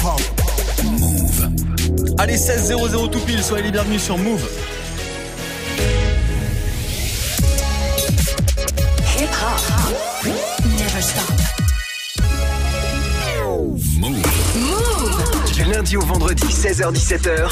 hip-hop. Move. Allez, 16-0-0 tout pile, soyez les bienvenus sur Move. Hip hop. Never stop. Move. Move. Du lundi au vendredi, 16h-17h,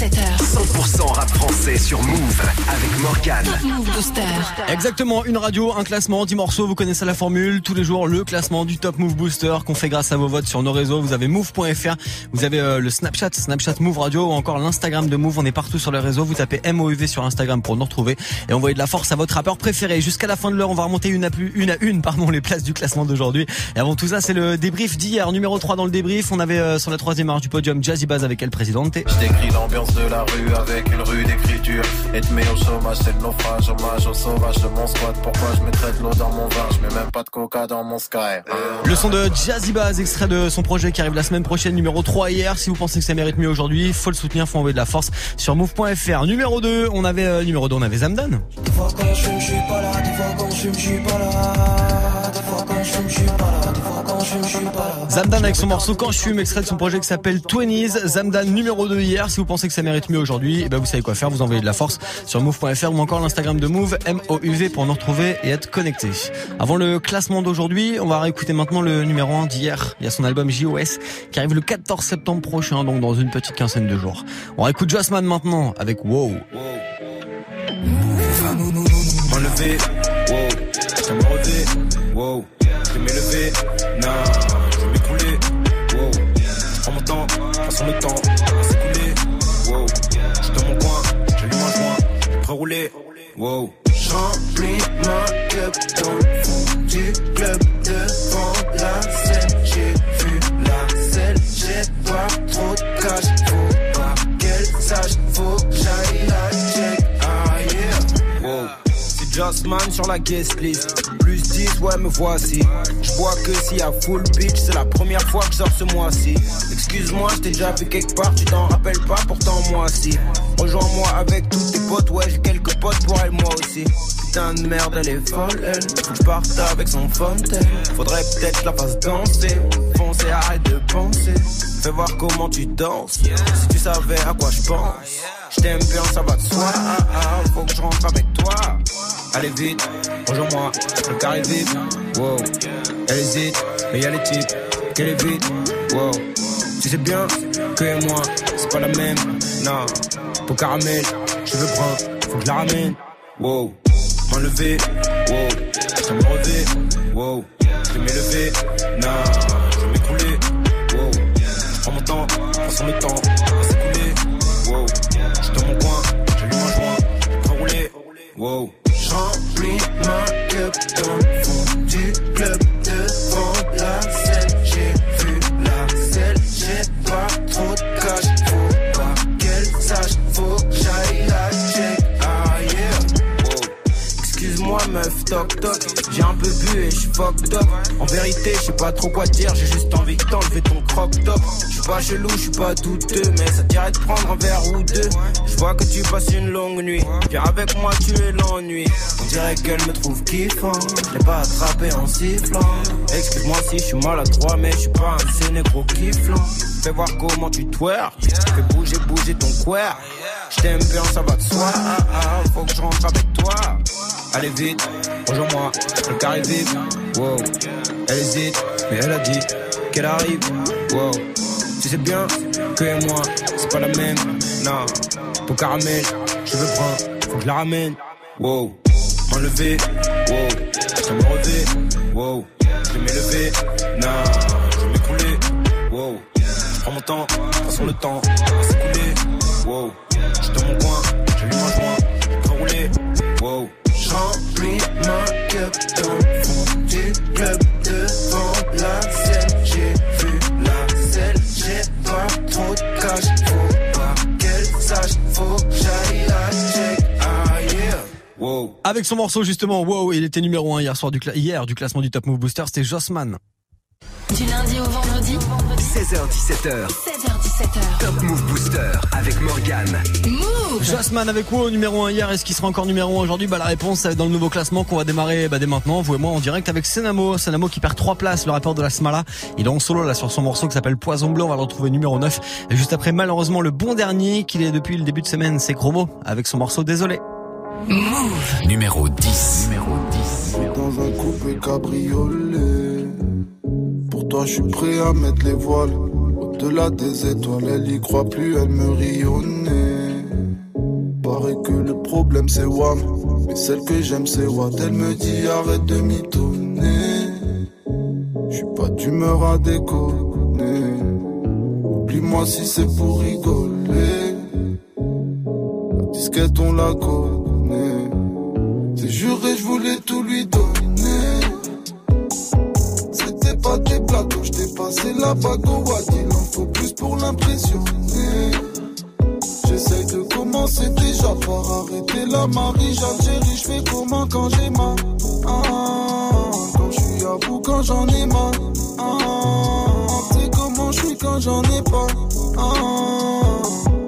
16h17h. 100% rap français sur Move avec Morgane. Top Move Booster. Exactement, une radio, un classement, 10 morceaux, vous connaissez la formule. Tous les jours, le classement du Top Move Booster qu'on fait grâce à vos votes sur nos réseaux. Vous avez move.fr, vous avez euh, le Snapchat, Snapchat Move Radio ou encore l'Instagram de Move. On est partout sur les réseaux. Vous tapez MOUV sur Instagram pour nous retrouver et envoyer de la force à votre rappeur préféré. Jusqu'à la fin de l'heure, on va remonter une à, plus, une à une pardon, les places du classement d'aujourd'hui. Et avant tout ça, c'est le débrief d'hier. Numéro 3 dans le débrief, on avait euh, sur la troisième marche du podium Jazzy Baz avec El Presidente. Je décris de la rue avec une rue d'écriture. Être mis au chômage, c'est le naufrage, hommage au sauvage de mon squat. Pourquoi je mettrais de l'eau dans mon vin? Je mets même pas de coca dans mon sky. Le son de Jazzy Baz, extrait de son projet qui arrive la semaine prochaine, numéro 3 hier. Si vous pensez que ça mérite mieux aujourd'hui, faut le soutenir, faut envoyer de la force sur move.fr. Numéro 2, on avait euh, numéro 2, on avait Zamdan. Des fois quand je suis pas là. Des fois quand je suis pas là. Des fois quand je suis pas là. Zamdan avec son morceau Quand je fume, extrait de son projet qui s'appelle Twenties. Zamdan numéro 2 hier. Si vous pensez que ça mérite mieux aujourd'hui, eh ben vous savez quoi faire. Vous envoyez de la force sur move.fr ou encore l'Instagram de Move, M-O-U-V pour nous retrouver et être connecté. Avant le classement d'aujourd'hui, on va réécouter maintenant le numéro 1 d'hier. Il y a son album JOS qui arrive le 14 septembre prochain, donc dans une petite quinzaine de jours. On réécoute Jossman maintenant avec Wow. M'enlever, wow, wow, je vais m'élever, non, je vais m'écrouler, wow, je prends mon temps, façon le temps, va s'écouler, wow, je dans mon coin, j'allume un joint, je vais rouler, wow. Remplis ma cup dans fond du club. Devant la scène. J'ai vu la selle, j'ai Jossman sur la guest list. Plus 10, ouais, me voici. Je vois que y a full bitch, c'est la première fois que je sors ce mois-ci. Excuse-moi, je t'ai déjà vu quelque part, tu t'en rappelles pas, pourtant moi si. Rejoins-moi avec tous tes potes, ouais, j'ai quelques potes pour elle, moi aussi. Putain de merde, elle est folle, elle. Faut que je parte avec son fontaine. Faudrait peut-être la fasse danser. Foncer, arrête de penser. Fais voir comment tu danses. Si tu savais à quoi je pense. Je t'aime bien, ça va de soi. Ah, ah, faut que je rentre avec toi. Allez vite, rejoins-moi, le carré vite. Wow, elle hésite, mais y'a les types qu'elle est vite. Wow, tu sais bien que et moi, c'est pas la même. Non, pour caramel, je veux prendre, faut que je la ramène. Wow, m'enlever, wow, je me relever. Wow, je m'élever. Non, je vais m'écrouler. Wow, je prends mon temps, façon le temps, va s'écouler. Wow, je dans mon coin, j'allume un joint, je vais rouler. Wow. Remplis ma cup dans toc toc. J'ai un peu bu et je suis fucked up. En vérité, je sais pas trop quoi dire J'ai juste envie de t'enlever ton crop top. Je suis pas chelou, je suis pas douteux Mais ça dirait de prendre un verre ou deux. Je vois que tu passes une longue nuit. Viens avec moi, tu es l'ennui. On dirait qu'elle me trouve kiffant. Je l'ai pas attrapé en sifflant. Excuse-moi si je suis maladroit Mais je suis pas un sénégro kifflant Fais voir comment tu twerk Fais bouger, bouger ton queer. Je t'aime bien, ça va de soi. Ah, ah, faut que je rentre avec toi. Allez vite, rejoins-moi, le carré vite. Wow, elle hésite, mais elle a dit qu'elle arrive. Wow, tu sais bien que moi, c'est pas la même. Non, pour caramel, je veux prendre, faut que je la ramène. Wow, m'enlever. Wow, je me relever. Wow, je vais m'élever. Non, je vais m'écrouler. Wow, je prends mon temps, façon le temps va s'écouler. Wow. J'suis dans mon coin, j'allume un joint, je peux rouler, wow. Remplis ma cup dans le fond du club devant la scène. J'ai vu la selle, j'ai pas trop de cash. Faut pas qu'elle sache, faut que j'aille la check. Ah yeah. Wow. Avec son morceau justement Wow, il était numéro 1 hier soir du, hier, du classement du Top Move Booster, c'était Jossman. Du lundi au vendredi 16h17h, 16h17h. Top Move Booster avec Morgan. Move Jasmine avec vous, numéro 1 hier. Est-ce qu'il sera encore numéro 1 aujourd'hui? Bah la réponse c'est dans le nouveau classement qu'on va démarrer bah, dès maintenant. Vous et moi en direct avec Senamo. Senamo qui perd 3 places, le rappeur de la Smala. Il est en solo là sur son morceau qui s'appelle Poison Bleu. On va le retrouver numéro 9. Et juste après malheureusement le bon dernier qu'il est depuis le début de semaine, c'est Chromo avec son morceau Désolé. Numéro 10. Numéro 10. dans un coupé cabriolet. Toi, je suis prêt à mettre les voiles. Au-delà des étoiles, elle y croit plus, elle me rionnait. Paraît que le problème c'est Wam, mais celle que j'aime c'est Watt. Elle me dit arrête de mitonner. Je suis pas d'humeur à déconner. Oublie-moi si c'est pour rigoler. La disquette on la connaît. C'est juré, je voulais tout lui donner. Passé la bague au Watt. Il en faut plus pour l'impressionner. J'essaye de commencer déjà par arrêter la Marie J'Algérie, je fais comment quand j'ai mal? Ah, Quand je suis à bout, quand j'en ai mal ah, C'est comment je suis quand j'en ai pas ah,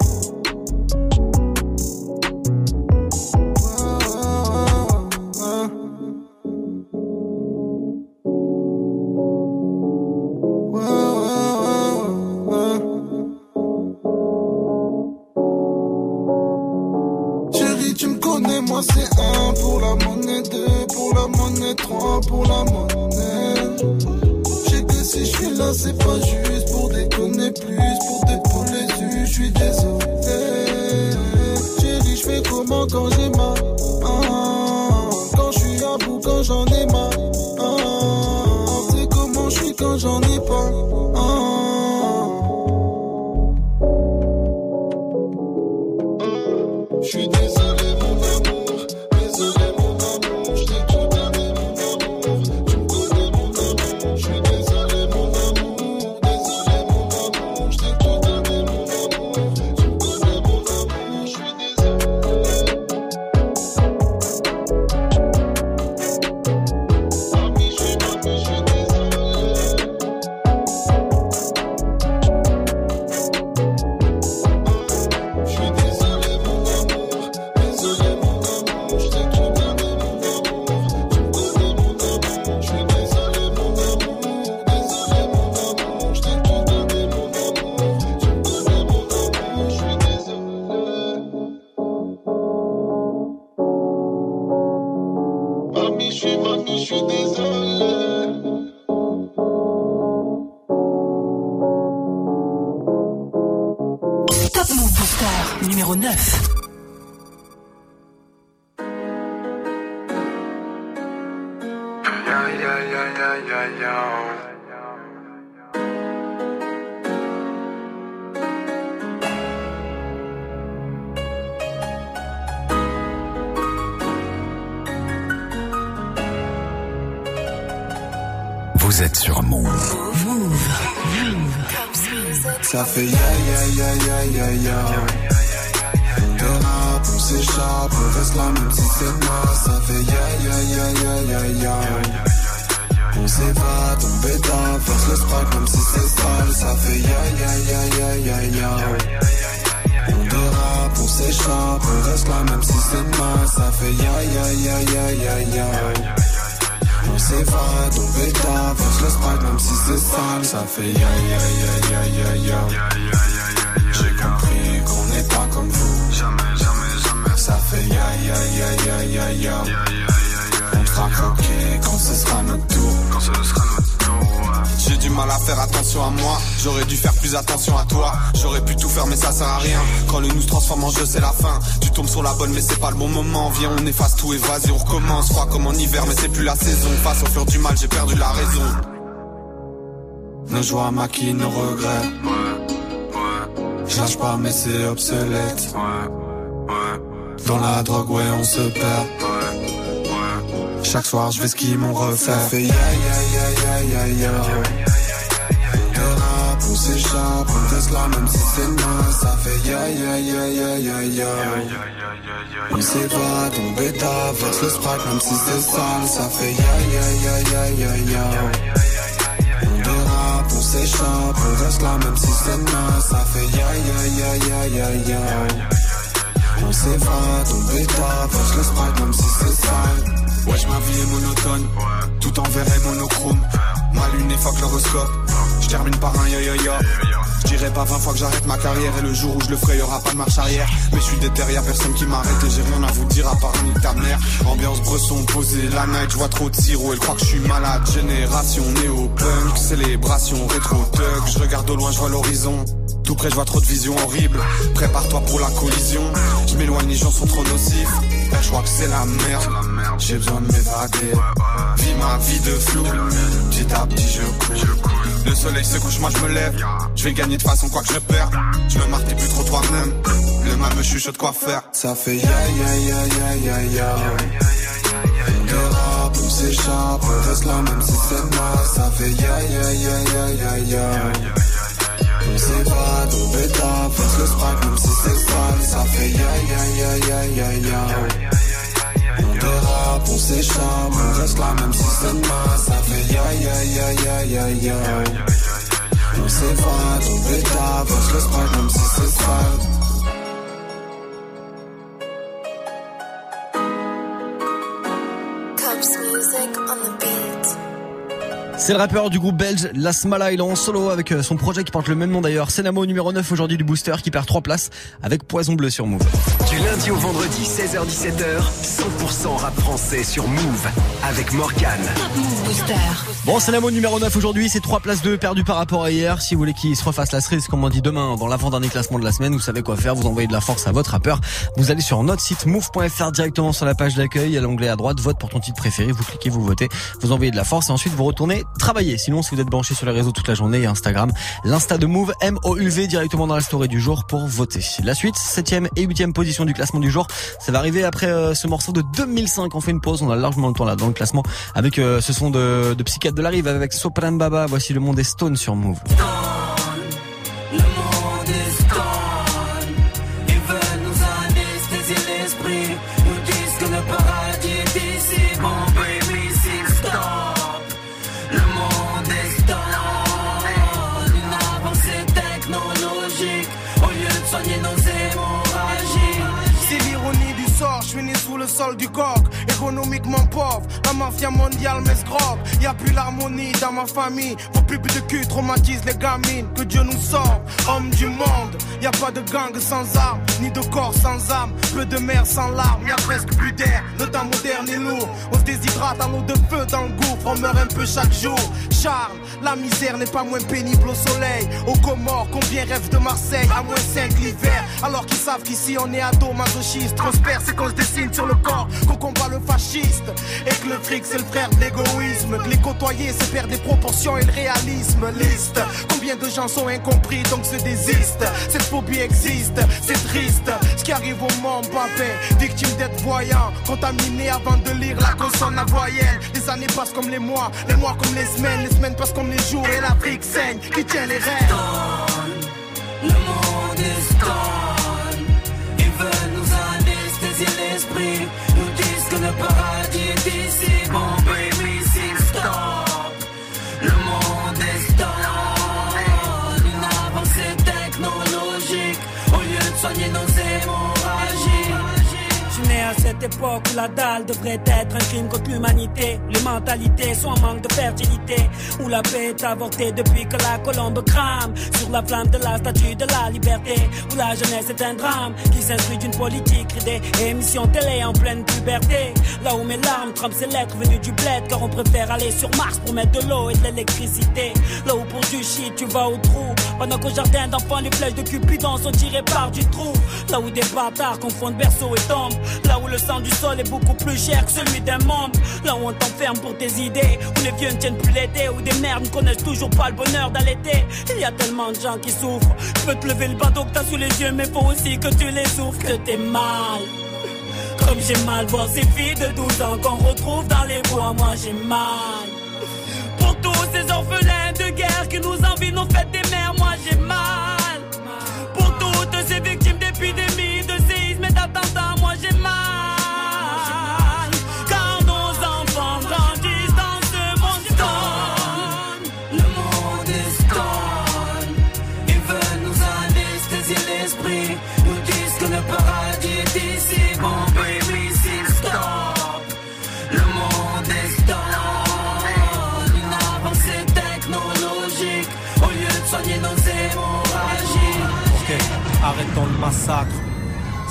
Joies maquillent nos regrets. Je lâche pas, mais c'est obsolète. Dans la drogue, ouais, on se perd. Chaque soir, je vais skier mon refait. Ça fait ya ya ya ya ya on s'échappe, on reste là même si c'est naze. Ça fait ya ya ya ya ya ya. On s'évade, on bêta, verse le sprite même si c'est sale. Ça fait ya ya ya ya ya ya. S'échappe, on reste là même si c'est naze. Ça fait ya ya ya ya ya ya. On s'évade, on bêta, verse le sprite même si c'est sale. Wesh ma vie est monotone, tout en vert et monochrome. Ma lune fuck l'horoscope, je termine par un ya ya ya. Je dirais pas 20 fois que j'arrête ma carrière et le jour où je le ferai y'aura pas de marche arrière. Mais je suis déter, y'a personne qui m'arrête et j'ai rien à vous dire à part ni ta mère. Ambiance bresson posée, la night, je vois trop de sirop, elle croit que je suis malade. Génération néo-punk, célébration rétro-tug. Je regarde au loin, je vois l'horizon. Tout près, je vois trop de visions horribles. Prépare-toi pour la collision. Je m'éloigne, les gens sont trop nocifs. Ben, je crois que c'est la merde. J'ai besoin de m'évader. Vis ma vie de flou. Petit à petit, je cours. Le soleil se couche, moi je me lève. Je vais gagner de façon quoi que je perde. Je me t'es plus trop toi-même. Le mal me chuchote quoi faire. Ça fait ya ya ya ya ya ya. On dérape, on s'échappe, on reste là même si c'est naze. Ça fait ya ya ya ya ya ya. On s'évade, on bêta, verse le sprite même si c'est sale. Ça fait ya ya ya ya ya ya. On dérape, on s'échappe, on reste là même si c'est naze. Ça fait ya ya ya ya ya ya. On s'évade, on bêta, verse le sprite même si c'est sale. On. C'est le rappeur du groupe belge Lasmala, il est en solo avec euh, son projet qui porte le même nom d'ailleurs. Senamo numéro 9 aujourd'hui du booster qui perd 3 places avec Poison Bleu sur Move. Du lundi au vendredi, 16h-17h, 100% rap français sur Move avec Morgan. Top Move Booster. Bon, Senamo numéro 9 aujourd'hui, c'est 3 places 2 perdues par rapport à hier. Si vous voulez qu'il se refasse la cerise, comme on dit demain, dans l'avant-dernier classement de la semaine, vous savez quoi faire, vous envoyez de la force à votre rappeur. Vous allez sur notre site move.fr directement sur la page d'accueil, il y a l'onglet à droite, vote pour ton titre préféré, vous cliquez, vous votez, vous envoyez de la force et ensuite vous retournez travailler. Sinon, si vous êtes branché sur les réseaux toute la journée et Instagram, l'insta de Move, M-O-U-V directement dans la story du jour pour voter. La suite, 7ème et 8ème position du classement du jour. Ça va arriver après euh, ce morceau de 2005. On fait une pause, on a largement le temps là dans le classement avec euh, ce son de, de Psychiatre de la Rive avec Sopran Baba. Voici le monde est stone sur Move. Sous le sol du coq, économiquement pauvre, la mafia mondiale m'escroque, y a plus l'harmonie dans ma famille, vos pubs de cul traumatisent les gamines, que Dieu nous sauve, homme du monde, y a pas de gang sans armes, ni de corps sans âme, peu de mer sans larmes, y a presque plus d'air, le temps moderne est lourd, on se déshydrate à l'eau de feu dans le gouffre, on meurt un peu chaque jour, Charles, la misère n'est pas moins pénible au soleil, aux Comores, combien rêvent de Marseille, à moins 5 l'hiver, alors qu'ils savent qu'ici on est ado masochiste, prospère c'est qu'on se dessine sur le corps, qu'on combat le et que le fric c'est le frère de l'égoïsme, que les côtoyer c'est perdre les proportions et le réalisme, liste, combien de gens sont incompris donc se désistent, cette phobie existe, c'est triste, ce qui arrive au monde Mbappé, victime d'être voyant, contaminé avant de lire la consonne à voyelle, les années passent comme les mois, les mois comme les semaines, les semaines passent comme les jours et l'Afrique saigne, qui tient les rênes? Le monde est stone. Nous anesthésier l'esprit. Nous cette époque où la dalle devrait être un crime contre l'humanité. Les mentalités sont en manque de fertilité. Où la paix est avortée depuis que la colombe crame. Sur la flamme de la statue de la liberté. Où la jeunesse est un drame qui s'instruit d'une politique ridée. Et émission télé en pleine puberté. Là où mes larmes trempent ces lettres venues du bled. Car on préfère aller sur Mars pour mettre de l'eau et de l'électricité. Là où pour du shit tu vas au trou. Pendant qu'au jardin d'enfants les flèches de Cupidon sont tirées par du trou. Là où des bâtards confondent berceau et tombe. Là où le sang du sol est beaucoup plus cher que celui d'un membre. Là où on t'enferme pour tes idées. Où les vieux ne tiennent plus l'été. Où des mères ne connaissent toujours pas le bonheur d'allaiter. Il y a tellement de gens qui souffrent. Je peux te lever le bateau que t'as sous les yeux. Mais faut aussi que tu les souffres. Que t'es mal. Comme j'ai mal voir ces filles de 12 ans qu'on retrouve dans les bois. Moi j'ai mal. Pour tous ces orphelins de guerre qui nous envient nos fêtes des mères. Moi j'ai mal. nous disent que le paradis est ici. Bon, baby, c'est stop. Le monde est stop. Une avancée technologique au lieu de soigner nos hémorragies. Ok, arrêtons le massacre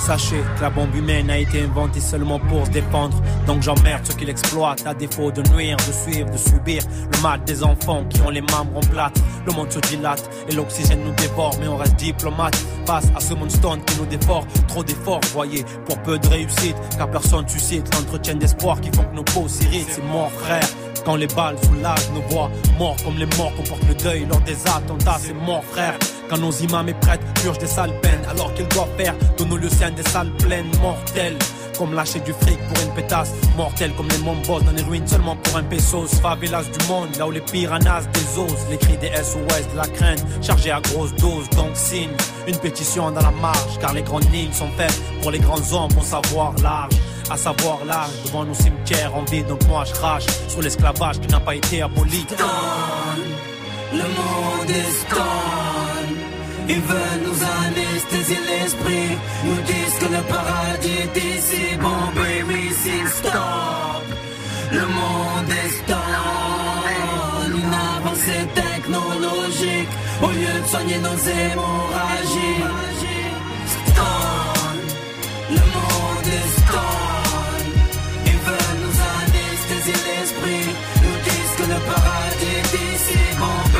Sachez que la bombe humaine a été inventée seulement pour se défendre. Donc j'emmerde ceux qui l'exploitent à défaut de nuire, de suivre, de subir le mal des enfants qui ont les membres en plate. Le monde se dilate et l'oxygène nous dévore, mais on reste diplomate face à ce stone qui nous dévore. Trop d'efforts, voyez, pour peu de réussite, car personne suscite l'entretien d'espoir qui font que nos peaux s'irritent. C'est mort, frère. Quand les balles soulagent nos voix, morts comme les morts comportent le deuil lors des attentats, c'est mort, frère. Quand nos imams et prêtres purgent des sales peines, alors qu'ils doivent faire de nos lieux des salles pleines, mortelles. Comme lâcher du fric pour une pétasse, mortelle comme les mombos dans les ruines seulement pour un pesos. Favelas du monde, là où les piranhas osent les cris des SOS, de la crainte, chargés à grosse dose. Donc signe une pétition dans la marche, car les grandes lignes sont faites pour les grands hommes au savoir large à savoir l'âge devant nos cimetières en vie. Donc moi je sur l'esclavage qui n'a pas été aboli. le monde. Ils veulent nous anesthésier l'esprit. Nous disent que le paradis est ici. Bon, baby, sing stop. Le monde est stone. Une avancée technologique. Au lieu de soigner nos hémorragies. Stone. Le monde est stone. Ils veulent nous anesthésier l'esprit. Nous disent que le paradis est. Bon,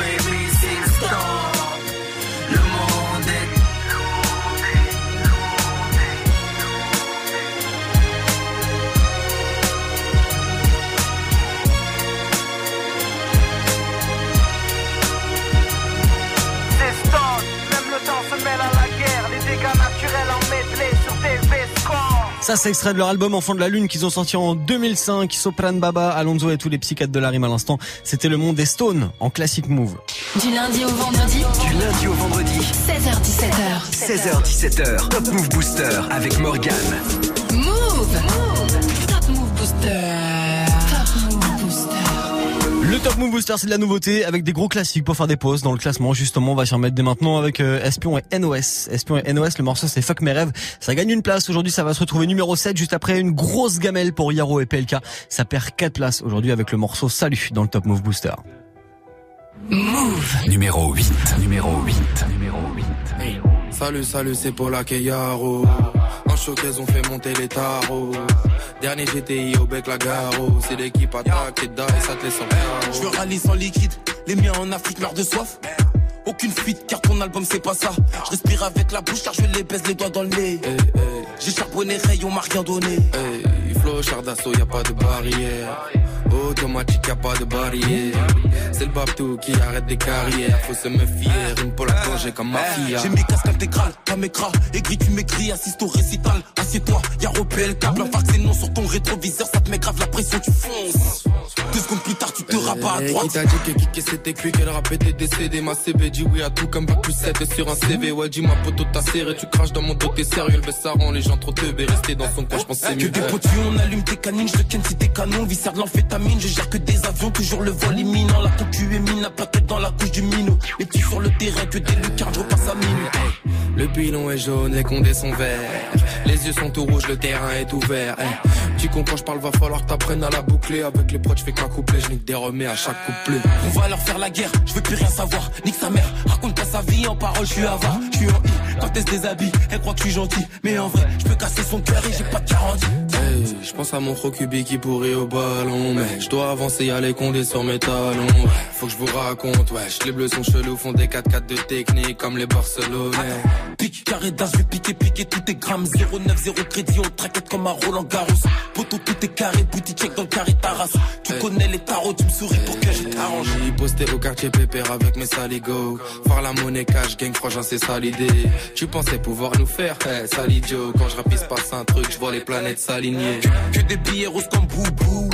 Ça, c'est extrait de leur album Enfant de la Lune qu'ils ont sorti en 2005. Sopran Baba, Alonso et tous les psychiatres de la rime à l'instant. C'était le monde des Stones en classic move. Du lundi au vendredi, Du lundi au vendredi, 16h17h. 16h17h, Top Move Booster avec Morgan. Move. Top Move Booster, c'est de la nouveauté avec des gros classiques pour faire des pauses dans le classement. Justement, on va s'y remettre dès maintenant avec euh, Espion et NOS. Espion et NOS, le morceau c'est Fuck mes rêves. Ça gagne une place. Aujourd'hui, ça va se retrouver numéro 7 juste après une grosse gamelle pour Yaro et PLK. Ça perd 4 places aujourd'hui avec le morceau Salut dans le Top Move Booster. Move. Numéro 8. Numéro 8. Numéro 8. Salut, salut, c'est Paula Keyaro. En showcase, on fait monter les tarots. Dernier GTI au bec la garo. C'est l'équipe attaque et die, ça te laisse en. Je veux râler sans liquide, les miens en Afrique meurent de soif. Aucune fuite car ton album c'est pas ça. Je respire avec la bouche car je les baise les doigts dans le nez. J'ai charbonné rayon, m'a rien donné. Hey, flow, char d'assaut, y a pas de barrière. Automatique, y a pas de barrière. C'est le babtou qui arrête des carrières. Faut se méfier, rime pour la plongée comme mafia. J'ai mes casques intégrales, pas mes cras. Aigri, tu m'écris, assiste au récital. Assieds-toi, y'a repé le câble. Un vaccin non sur ton rétroviseur, ça te met grave la pression, tu fonces. Deux secondes plus tard, tu te rabats à droite. Qui t'a dit que Kiki c'était cuit, qu'elle rap était décédé? Ma CB dit oui à tout comme bac plus 7 sur un CV Ouais dis ma poteau t'as serré, tu craches dans mon dos t'es sérieux Le ça rend les gens trop teubés, rester dans son coin je pense c'est Que mieux des potus, on allume tes canines, je te ken si t'es canon, viscère de l'amphétamine, je gère que des avions, toujours le vol imminent, la concu est mine, la plaquette dans la couche du minot, les petits sur le terrain, que des lucarnes, je repasse à mine. Le pilon est jaune, les condés sont verts Les yeux sont tout rouges, le terrain est ouvert. Hey. Tu comprends, je parle, va falloir t'apprennes à la boucler. Avec les proches, je fais qu'un couplet, je nique des remets à chaque couplet. On va leur faire la guerre, je veux plus rien savoir, nique sa mère, raconte pas sa vie en parole, je suis avare, je suis en I, quand elle se déshabille, elle croit que je suis gentil, mais en vrai, je peux casser son cœur et j'ai pas de garantie. Hey, je pense à mon Rokubi qui pourrit au ballon Mais je dois avancer, y'a les condés sur mes talons. Ouais, Faut que je vous raconte, wesh Les bleus sont chelous, font des 4-4 de technique Comme les Barcelonais. Pique, carré d'as, je vais piquer, piquer tous tes grammes. 09, 0 crédit, on traquette comme un Roland Garros. Poto, tout est carré, boutique check dans le carré ta race Tu connais les tarots, tu me souris pour que je t'arrange. J'ai posté au quartier pépère avec mes saligots. Faire la monnaie cash, gang frangin c'est ça l'idée Tu pensais pouvoir nous faire, hey, sale idiot. Quand je rapisse passe un truc, je vois les planètes s'aligner Que des billets roses comme boubou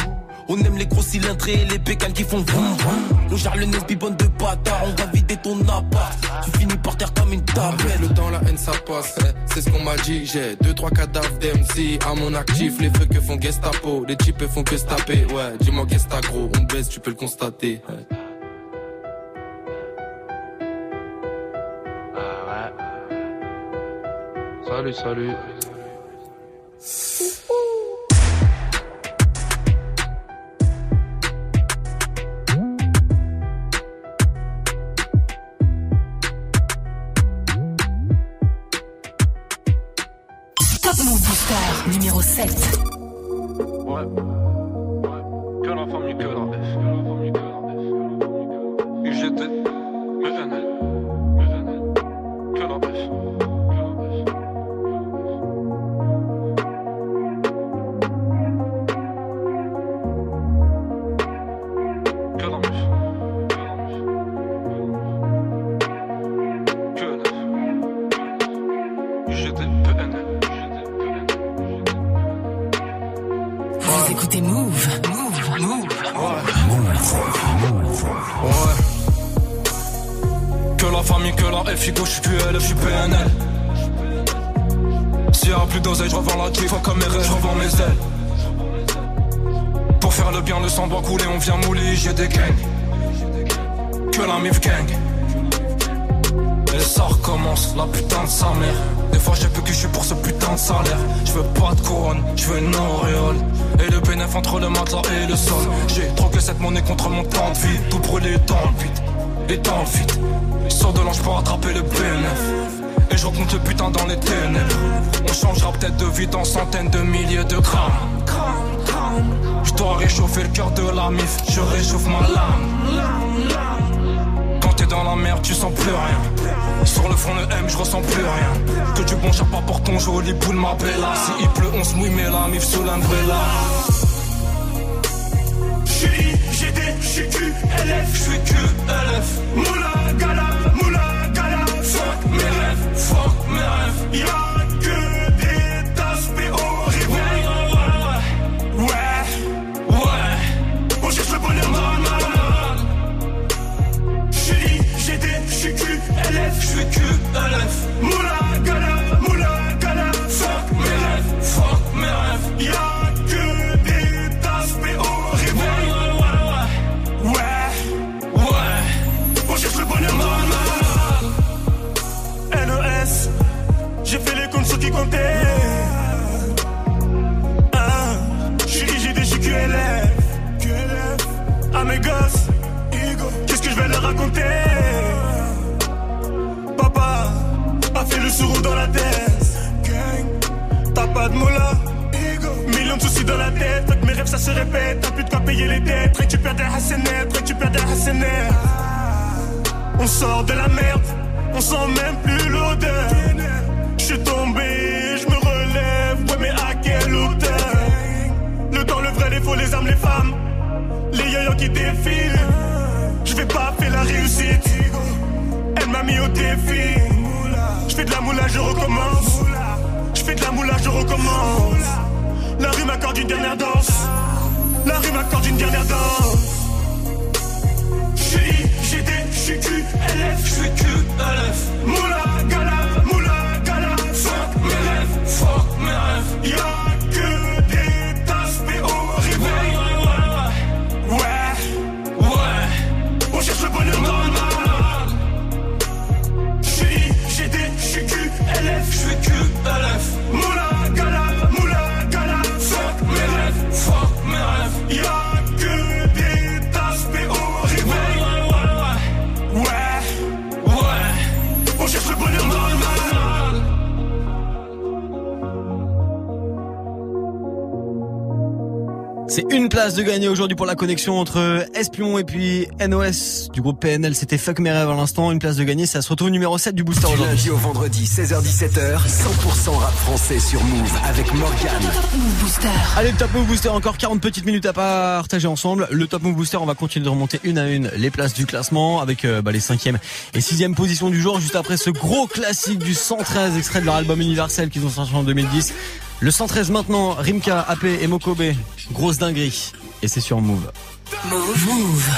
on aime les gros cylindrés et les bécanes qui font vroom vroom. On gère le Nesby bonne de bâtard, on va vider ton appart. Tu finis par terre comme une table. Avec le temps, la haine ça passe, eh, c'est ce qu'on m'a dit. J'ai deux, trois cadavres d'MC à mon actif. Les feux que font Gestapo, les types font que se taper. Ouais, dis-moi qu'est-ce que t'as gros, on baisse, tu peux le constater. eh. Salut, salut. Move Booster numéro 7. Ouais. Que la famille, que Je suis PNL. S'il y a plus d'oseille, je revends la kiff, comme mes rêves, je revends mes ailes. Pour faire le bien, le sang doit couler, on vient mouler, j'ai des gangs. Que la MIF gang. Et ça recommence, la putain de sa mère. Des fois j'ai peu que je suis pour ce putain de salaire. Je veux pas de couronne, je veux une auréole. Et le bénéf entre le matelas et le sol. J'ai troqué cette monnaie contre mon temps de vie. Tout brûlé dans le vide, et dans le vide. Sors de l'ange pour attraper le bénéf. Et je recompte le putain dans les ténèbres. On changera peut-être de vie dans centaines de milliers de grammes. Je dois réchauffer le cœur de la mif, je réchauffe ma lame. Quand t'es dans la merde, tu sens plus rien. Sur le front de M, je ressens plus rien. Que du bon chapeau pour ton joli boule, ma bella. Si il pleut, on se mouille, mais la mif sous l'umbrella. IGD, j'suis QLF, j'suis QLF. Moula gala, moula gala. Fuck mes rêves, fuck mes rêves. Y'a dans la tête. Fait que mes rêves ça se répète. T'as plus de quoi payer les dettes. Récupère des hassenettes, récupère des hassenettes. On sort de la merde. On sent même plus l'odeur. Je suis tombé, je me relève. Ouais, mais à quelle hauteur? Le temps, le vrai, les faux, les âmes, les femmes. Les yo qui défilent. Je vais pas faire la réussite. Elle m'a mis au défi. Je fais de la moula, je recommence. Je fais de la moula, je recommence. La rue m'accorde une dernière danse. La rue m'accorde une dernière danse. J'suis IGD, j'suis QLF, j'suis QLF. Moula gala, moula gala. Fuck mes rêves, fuck mes rêves. Y'a C'est une place de gagner aujourd'hui pour la connexion entre Espion et puis NOS du groupe PNL. C'était Fuck mes rêves à l'instant. Une place de gagner. Ça se retrouve numéro 7 du booster aujourd'hui. lundi au vendredi, 16h-17h, 100% rap français sur Move avec Morgan. Move Booster. Allez, le Top Move Booster, encore 40 petites minutes à partager ensemble. Le Top Move Booster, on va continuer de remonter une à une les places du classement avec euh, bah, les 5e et 6e positions du jour, juste après ce gros classique du 113, extrait de leur album universel qu'ils ont sorti en 2010. Le 113 maintenant, Rimka, AP et Mokobe, grosse dinguerie. Et c'est sur Move. Move. Move.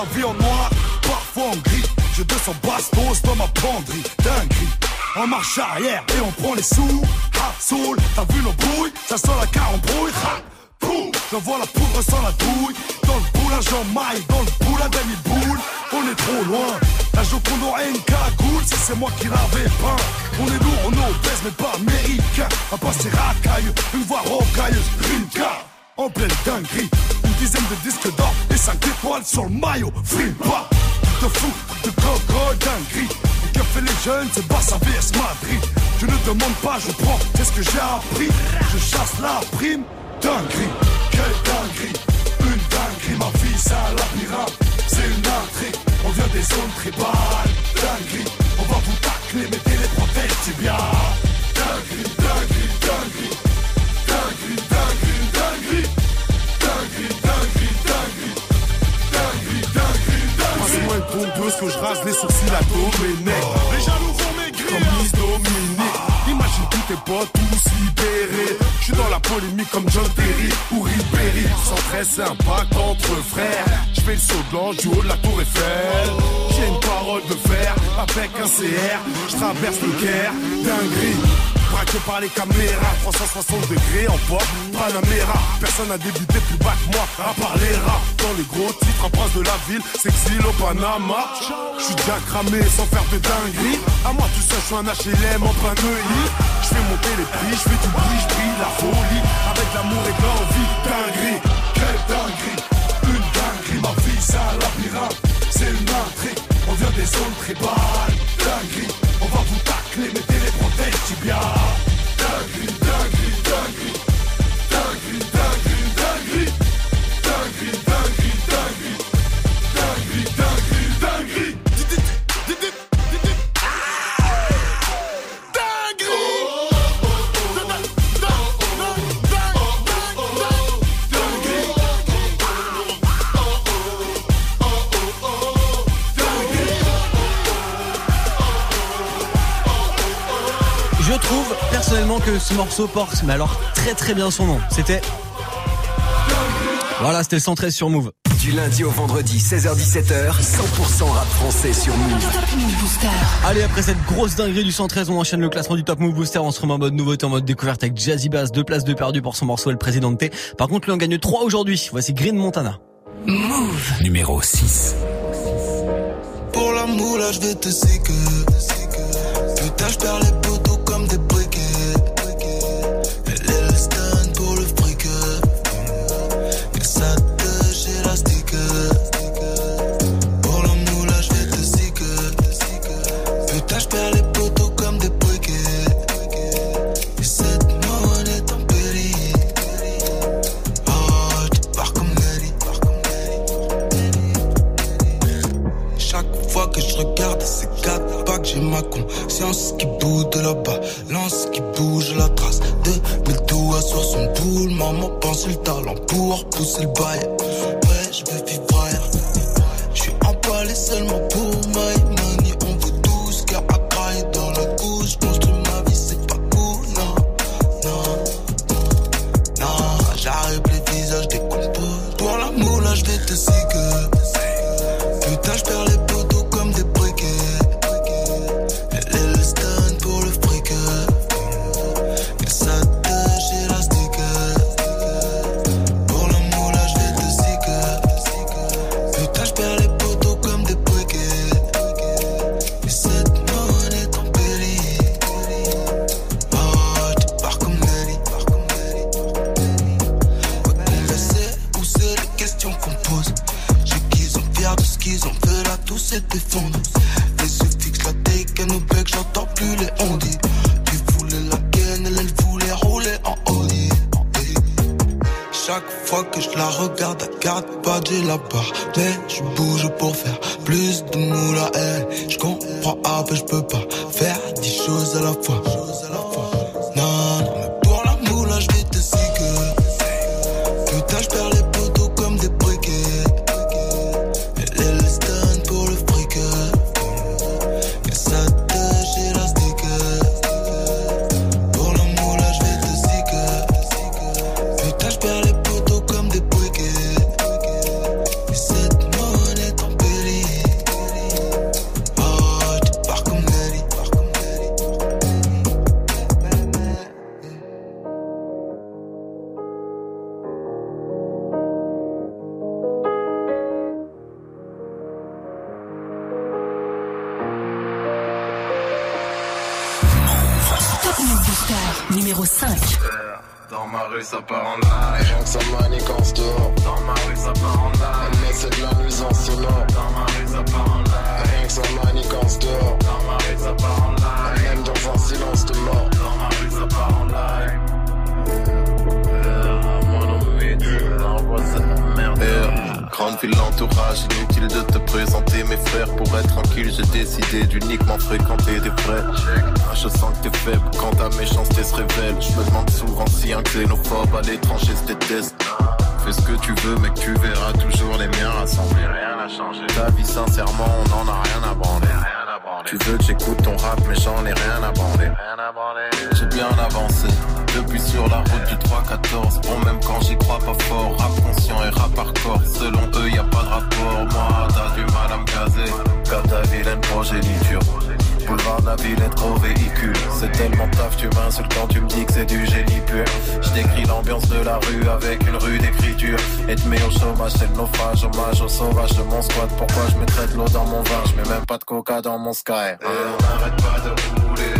La vie en noir, parfois en gris. Je descends bastos dans ma banderie. Dinguerie. On marche arrière et on prend les sous. Ha, soul, t'as vu nos brouilles, ça sent la carambrouille. Ha, Je vois la poudre sans la douille. Dans le boulage j'en maille, dans le boule à demi-boule. On est trop loin, la Joconde aurait une cagoule si c'est moi qui l'avais peint. On est lourd, on est obèse, mais pas américain. À passer racaille, une voix rocailleuse, Rinka. En pleine dinguerie, une dizaine de disques d'or et 5 étoiles sur le maillot. Frima, de fou, de coco, dinguerie. Que fait les jeunes, c'est Barça vs Madrid? Je ne demande pas, je prends, c'est ce que j'ai appris? Je chasse la prime, dinguerie. Quelle dinguerie, une dinguerie, ma vie c'est un labyrinthe. C'est une intrigue, on vient des zones tribales. Dinguerie, on va vous tacler, mettez les protèges tibia. Dinguerie, dinguerie, dinguerie. Dinguerie, dinguerie, dinguerie. Dinguerie, dinguerie, dinguerie. Dinguerie, dinguerie, dinguerie. Passe-moi une pompeuse que je rase les sourcils à Domenech. Les jaloux vont maigrir. Comme Miss Dominique. Imagine tous tes potes tous libérés. Dans la polémique comme John Terry ou Ribéry. Sans très sympa entre frères. Je fais le saut blanc du haut de la tour Eiffel. J'ai une parole de fer avec un CR. Je traverse le Caire, dinguerie. Braqué par les caméras, 360 degrés en port, Panamera. Personne n'a débuté plus bas que moi, à part les rats. Dans les gros titres, un prince de la ville, s'exile au Panama. Je suis déjà cramé sans faire de dinguerie. À moi tout seul, je suis un HLM en plein Neuilly. Je fais monter les prix, je fais du bruit, la folie. Avec l'amour et de l'envie, dinguerie. Quelle dinguerie, une dinguerie. Ma vie, un labyrinthe, c'est une intrigue. On vient des zones tribales, dinguerie. On va vous tacler, mettez тебя так и que ce morceau porte, mais alors très très bien son nom. C'était. Voilà, c'était le 113 sur Move. Du lundi au vendredi, 16h-17h, 100% rap français sur Move. Allez, après cette grosse dinguerie du 113, on enchaîne le classement du Top Move Booster. On se remet en mode nouveauté, en mode découverte avec Jazzy Bass, deux places de perdu pour son morceau El Presidente. Par contre, lui en gagne trois aujourd'hui. Voici Green Montana. Move. Numéro 6. Pour la moula, je vais te séquer. Putain, je perds les poteaux comme des conscience qui bouge de là-bas, lance qui bouge la trace de mes doigts sur son boule. Maman pense le talent pour pousser le bail. Pour faire plus de moule à elle. Je comprends, ben je peux pas faire dix choses à la fois. Tu m'insultes quand tu me dis que c'est du génie pur. Je décris l'ambiance de la rue avec une rue d'écriture. Et te au chômage c'est le naufrage Hommage au sauvage de mon squat Pourquoi je de l'eau dans mon vin? Je mets même pas de coca dans mon sky Et on pas de rouler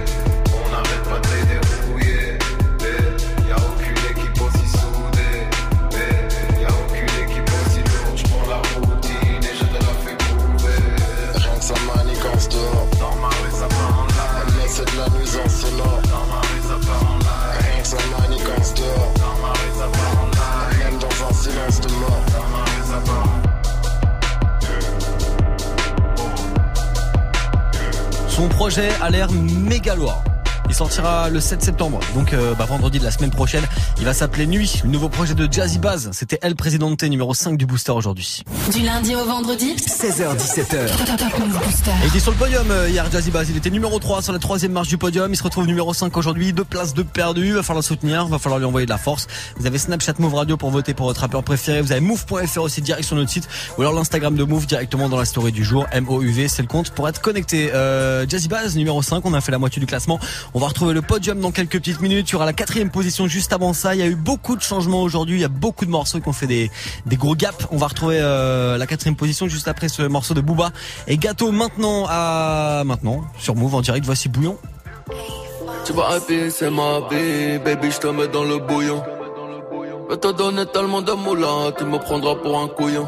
Son projet a l'air mégaloir. Il sortira le 7 septembre, donc euh, bah, vendredi de la semaine prochaine. Il va s'appeler Nuit, le nouveau projet de Jazzy Baz. C'était El Presidente, numéro 5 du booster aujourd'hui. Du lundi au vendredi 16h17h. Top Move Booster. Et il était sur le podium euh, hier, Jazzy Baz. Il était numéro 3 sur la troisième marche du podium. Il se retrouve numéro 5 aujourd'hui. Deux places de perdu. Va falloir le soutenir. Va falloir lui envoyer de la force. Vous avez Snapchat Move Radio pour voter pour votre rappeur préféré. Vous avez Move.fr aussi direct sur notre site. Ou alors l'Instagram de Move directement dans la story du jour. M-O-U-V, c'est le compte pour être connecté. Euh, Jazzy Baz, numéro 5. On a fait la moitié du classement. On va retrouver le podium dans quelques petites minutes. Il y aura la quatrième position juste avant ça. Il y a eu beaucoup de changements aujourd'hui. Il y a beaucoup de morceaux qui ont fait des, des gros gaps. On va retrouver euh, la quatrième position juste après ce morceau de Booba. Et Gâteau maintenant à maintenant sur Move en direct. Voici Bouillon. Tu vas happy, c'est ma vie, baby, je te mets dans le bouillon. Je te donner tellement de moulin, tu me prendras pour un couillon.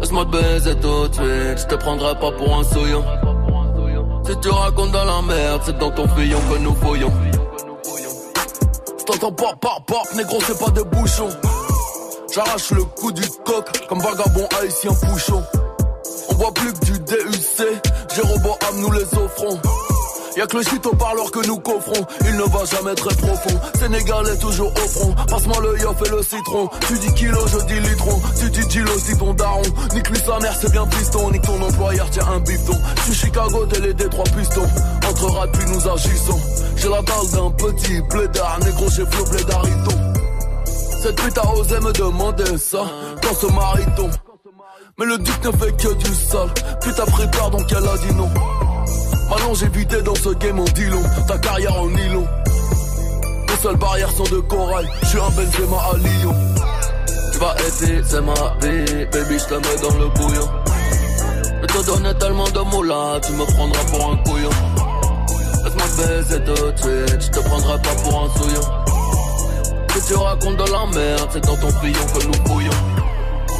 Laisse-moi te baiser tout de suite, je te prendrai pas pour un souillon. Si tu racontes dans la merde, c'est dans ton fillon que nous fouillons. T'entends pop, pop, pop, négro, c'est pas des bouchons. J'arrache le coup du coq, comme vagabond haïtien bouchon. On voit plus que du DUC, Jéroboam nous les offrons. Y'a que le shit au parleur que nous coffrons, il ne va jamais très profond. Sénégalais toujours au front, passe-moi le yoff et le citron. Tu dis kilo, je dis litron, tu dis kilo, dis ton daron. Nique lui sa mère, c'est bien piston, nique ton employeur, tiens un bifton. Tu Chicago, t'es les trois pistons, entre rats puis nous agissons. J'ai la dalle d'un petit blédard, négro, j'ai flot blédarito. Cette pute a osé me demander ça, dans ce mariton. Mais le duc ne fait que du sale, putain peur donc elle a dit non. Ma longévité dans ce game en dit long, ta carrière en nylon. Les seules barrières sont de corail, je suis un Benzema à Lyon. Tu vas aider, c'est ma vie, baby, je te mets dans le bouillon. Je te donner tellement de mots là, tu me prendras pour un couillon. Laisse-moi baiser de suite, je te prendrai pas pour un souillon. Si tu racontes de la merde, c'est dans ton pillon que nous bouillons.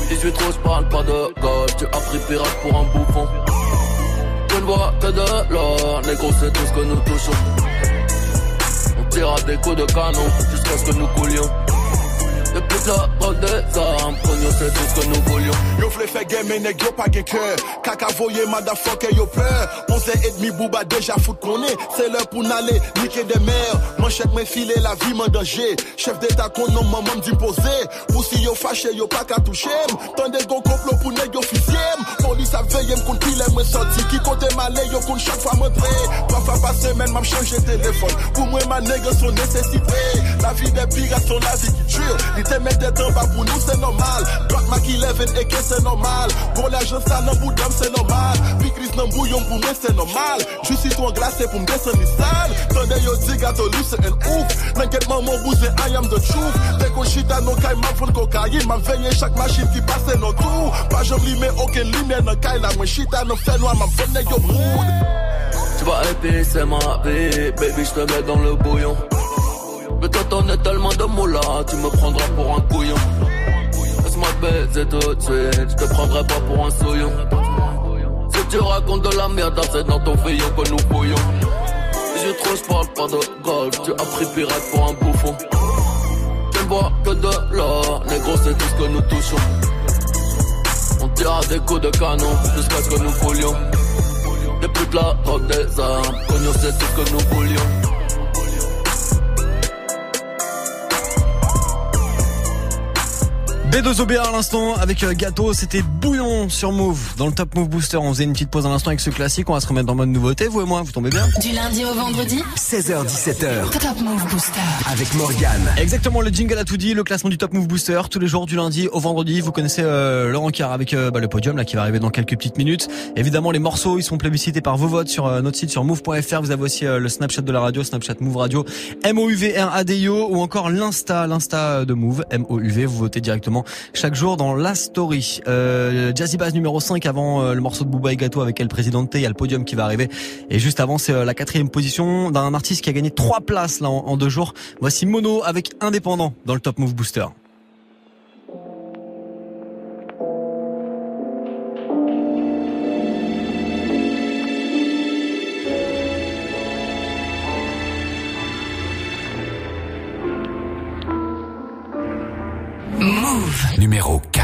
18 trop, je parle pas de golf, tu as pris pirate pour un bouffon. Je ne vois que de l'or, négro c'est tout ce que nous touchons. On tirera des coups de canon jusqu'à ce que nous coulions. Depuis la drogue des armes, Cognon c'est tout ce que nous voulions. Yo vle fè gen men nèg yo pa gen kèr Kaka voye motherfucker yo peur Onze et demi bouba deja fout koné C'est l'heure pour n'aller niquer des mères. Manchette men filer la vie m'en danger. Chef d'état kon non maman d'imposer. Ou si yo fâché yo pas qu'à toucher. Tande go complot pour nèg yo Police a veillé m'kon pile mwen sorti. Ki kote malé yo kon chaque fois montré Trois fois par semaine m'a changé téléphone. Pour moi ma nègre son nécessité. La vie des pirates son la vie qui dure Li te mette temps bas pour nous c'est normal. Glock ma qui lève et que c'est normal. Pour l'argent ça non boudam c'est normal. Puis Chris non bouillon pour moi c'est normal. Suis trop glacé pour me descendre les salles Tande yo di gâteau lui c'est un ouf. Bousé I am the truth. Dès qu'on chita non caille m'a fond cocaïne. M'a veillé chaque machine qui passe nos tours Pas j'en mais aucun lumière dans caille la Moi chita non fait noir m'a fond nèg yo mood Tu vas épicer ma vie, baby, je te mets dans le bouillon. Mais toi t'en tellement de moula, tu me prendras pour un couillon. Laisse-moi baiser tout de suite, je te prendrai pas pour un souillon. Si tu racontes de la merde, c'est dans ton fillon que nous bouillons. Je trop, je parle pas de golf, tu as pris pirate pour un bouffon. Ne vois que de l'or, négro c'est tout ce que nous touchons. On tirera des coups de canon jusqu'à ce que nous foulions. Depuis que la drogue des armes, Cognon c'est tout ce que nous voulions. B2OBR à l'instant avec euh, Gâteau, c'était bouillon sur Move. Dans le Top Move Booster, on faisait une petite pause à l'instant avec ce classique, on va se remettre dans mode nouveauté, vous et moi, vous tombez bien Du lundi au vendredi 16h17h Top Move Booster. avec Morgane. Exactement, le jingle a tout dit, le classement du Top Move Booster, tous les jours du lundi au vendredi. Vous connaissez euh, Laurent Carr avec euh, bah, le podium là qui va arriver dans quelques petites minutes. Évidemment, les morceaux, ils sont plébiscités par vos votes sur euh, notre site sur move.fr. Vous avez aussi euh, le Snapchat de la radio, Snapchat Move Radio, M-O-U-V-R-A-D-I-O ou encore l'Insta, l'Insta de Move, M-O-U-V. Vous votez directement chaque jour dans la story. Euh, Jazzy Bass numéro 5 avant euh, le morceau de Booba et Gâteau avec El Presidente. Il y a le podium qui va arriver. Et juste avant, c'est euh, la quatrième position d'un artiste qui a gagné trois places en deux jours. Voici Mono avec Indépendant dans le Top Move Booster. Move. Numéro 4.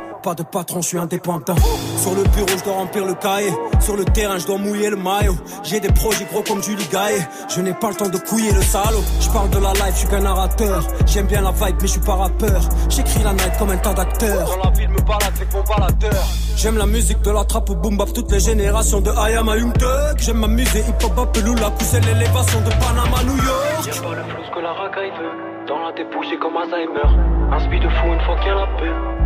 Pas de patron, je suis indépendant. Sur le bureau, je dois remplir le cahier. Sur le terrain, je dois mouiller le maillot. J'ai des projets gros comme Julie Gaillet. Je n'ai pas le temps de couiller le salaud. Je parle de la life, je suis qu'un narrateur. J'aime bien la vibe, mais je suis pas rappeur. J'écris la night comme un tas d'acteurs. Dans la ville, me balade avec mon baladeur. J'aime la musique de la trappe au boom bap, toutes les générations de I am a Thug. J'aime m'amuser, hip hop, Apelula, pousser l'élévation de Panama, New York. Y'a pas le flou que la racaille veut. Dans la débouche, comme Alzheimer. Un speed de fou une fois qu'il y a la paix.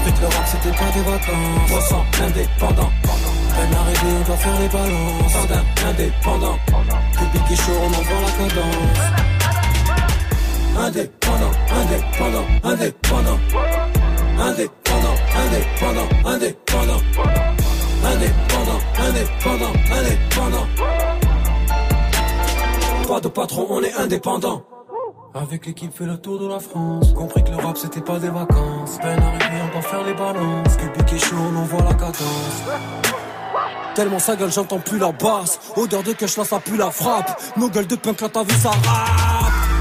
Compris que le rap, c'était pas des vacances. On sent indépendant. Peine arrivée, on doit faire les balances. Sardin, indépendant. Public est chaud, on envoie la cadence. Indépendant, indépendant, indépendant. Indépendant, indépendant, indépendant. Indépendant, indépendant, indépendant. Pas de patron, on est indépendant. Avec l'équipe fait le tour de la France. Compris que le rap c'était pas des vacances. Peine arrivée, on doit faire les balances. Public est chaud, on envoie la cadence. Tellement sa gueule, j'entends plus la basse. Odeur de là ça pue la frappe. Nos gueules de punk, là t'as vu ça.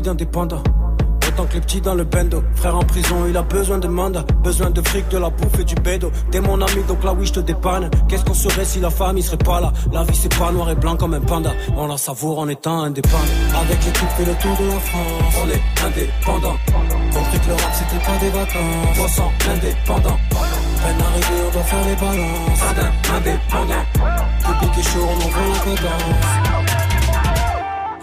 d'indépendants. Autant que les petits dans le bendo. Frère en prison, il a besoin de mandat. Besoin de fric, de la bouffe et du bédo. T'es mon ami, donc là oui, je te dépanne. Qu'est-ce qu'on serait si la famille serait pas là? La vie, c'est pas noir et blanc comme un panda. On la savoure en étant indépendant. Avec l'équipe, fait le tour de la France. On est indépendant. Compris que le rap, c'était pas des vacances. 300 indépendant. Peine arrivée, on doit faire les balances. Indé- Indépendant. Public est chaud, on envoie la cadence.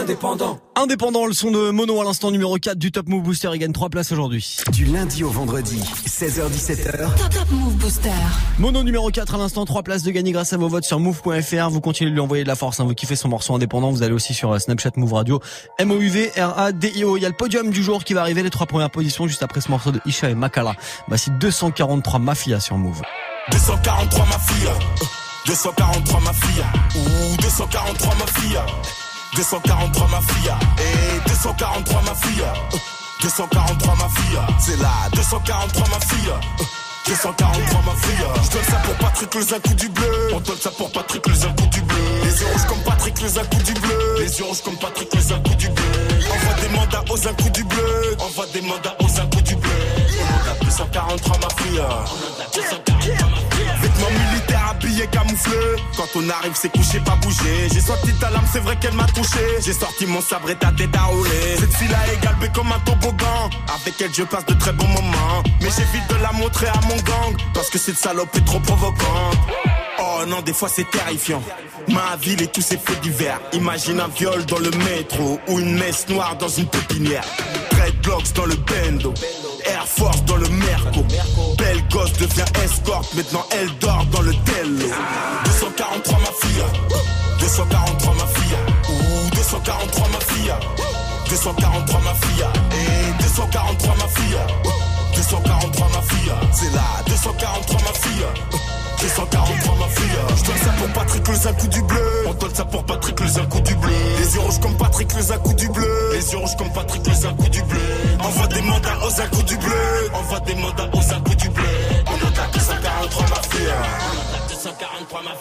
Indépendant. Indépendant, le son de Mono à l'instant numéro 4 du Top Move Booster. Il gagne 3 places aujourd'hui. Du lundi au vendredi, 16h17h. Top, top Move Booster. Mono numéro 4 à l'instant, 3 places de gagner grâce à vos votes sur move.fr. Vous continuez de lui envoyer de la force, hein. vous kiffez son morceau indépendant. Vous allez aussi sur euh, Snapchat Move Radio. M-O-U-V-R-A-D-I-O. Il y a le podium du jour qui va arriver, les trois premières positions juste après ce morceau de Isha et Makala. Voici 243 Mafia sur Move. 243 ma fille, euh, 243 ma fille, ou 243 ma fille, 243 ma fille, 243 ma fille, 243 ma fille, c'est là, 243 ma fille. 243 ma fille Je donne ça pour Patrick le un du bleu. On donne ça pour Patrick le un du bleu. Les yeux rouges comme Patrick les un du bleu. Les yeux rouges comme Patrick les un du bleu. Envoie des mandats aux un du bleu. Envoie des mandats aux un du bleu. 243 ma fille 243 billets camoufleux. Quand on arrive, c'est couché, pas bougé. J'ai sorti ta lame, c'est vrai qu'elle m'a touché. J'ai sorti mon sabre et ta tête à rouler. Cette fille-là est galbée comme un toboggan. Avec elle, je passe de très bons moments. Mais j'évite de la montrer à mon gang. Parce que cette salope est trop provocante. Oh non, des fois c'est terrifiant. Ma ville et tous ses faits divers. Imagine un viol dans le métro ou une messe noire dans une pépinière. Dreadlocks dans le bendo. Air Force dans le Merco. Belle gosse devient escorte, maintenant elle dort dans le pour Patrick les un du bleu. On donne ça pour Patrick les un coup du bleu. Les yeux rouges comme Patrick les un coup du bleu. Les yeux rouges comme Patrick les un coup du bleu. Envoie des mandats aux un du bleu. Envoie des mandats aux un du bleu. On attaque 243 ma fille 243 ma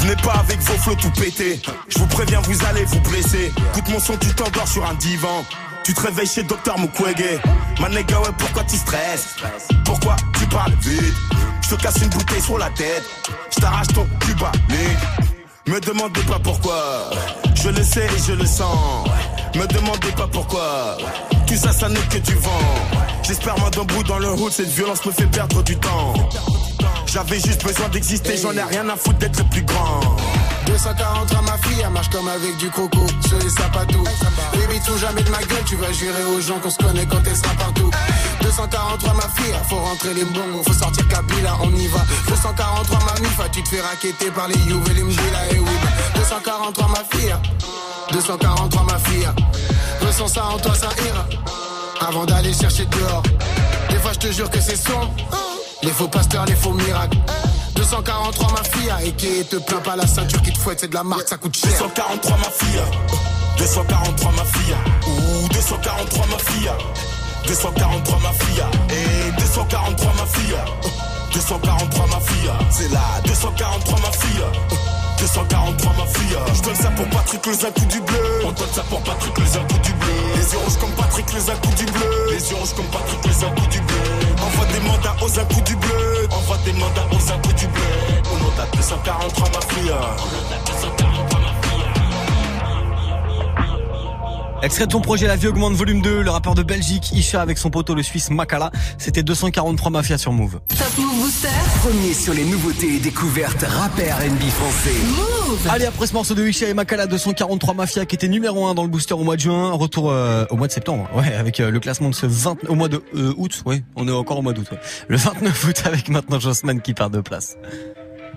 Venez pas avec vos flots tout pétés. Je vous préviens, vous allez vous blesser. Écoute mon son, tu t'endors sur un divan. Tu te réveilles chez Docteur Mukwege. Manega, ouais, pourquoi tu stresses? Pourquoi tu parles vite? Je te casse une bouteille sur la tête. Je t'arrache ton cuba, Me demandez pas pourquoi. Je le sais et je le sens. Me demandez pas pourquoi. Tout ça, ça n'est que du vent. J'espère moi d'un bout dans le hood, cette violence me fait perdre du temps. J'avais juste besoin d'exister, j'en ai rien à foutre d'être le plus grand. 243 ma fille, elle marche comme avec du coco, sur les sapatos. Baby, tout jamais de ma gueule, tu vas jurer aux gens qu'on se connaît quand elle sera partout. 243 ma fille, faut rentrer les bons, faut sortir Kabila, on y va. 243 ma mifa, tu te fais raqueter par les Youves et les Mdila et oui. 243 ma fille, 243 ma fille. Ressens ça en toi, ça ira. Avant d'aller chercher dehors. Des fois, je te jure que c'est sombre. Les faux pasteurs, les faux miracles. 243 ma fille, et qui te plaint pas la ceinture qui te fouette, c'est de la marque, ça coûte cher. 243 ma fille, 243 ma fille, ou 243 ma fille, 243 ma fille, et 243 ma fille, 243 ma fille, c'est là, 243 ma fille. 243 ma fille. Je donne ça pour Patrick les un coup du bleu. On donne ça pour Patrick les un coup du bleu. Les yeux rouges comme Patrick les un coup du bleu. Les yeux rouges comme Patrick les un coup du bleu. Envoie des mandats aux un coup du bleu Envoie des mandats aux coup du bleu On en a 243 ma fille On a 243 ma Extrait de ton projet La vie augmente volume 2, le rappeur de Belgique, Isha avec son poteau le suisse Makala. C'était 243 Mafia sur Move. Top Move Booster. Premier sur les nouveautés et découvertes rappeurs NB français. Move. Allez, après ce morceau de Isha et Makala 243 Mafia qui était numéro 1 dans le booster au mois de juin, retour euh, au mois de septembre, ouais, avec euh, le classement de ce 20, au mois de euh, août, ouais, on est encore au mois d'août, ouais. Le 29 août avec maintenant Jossman qui perd de place.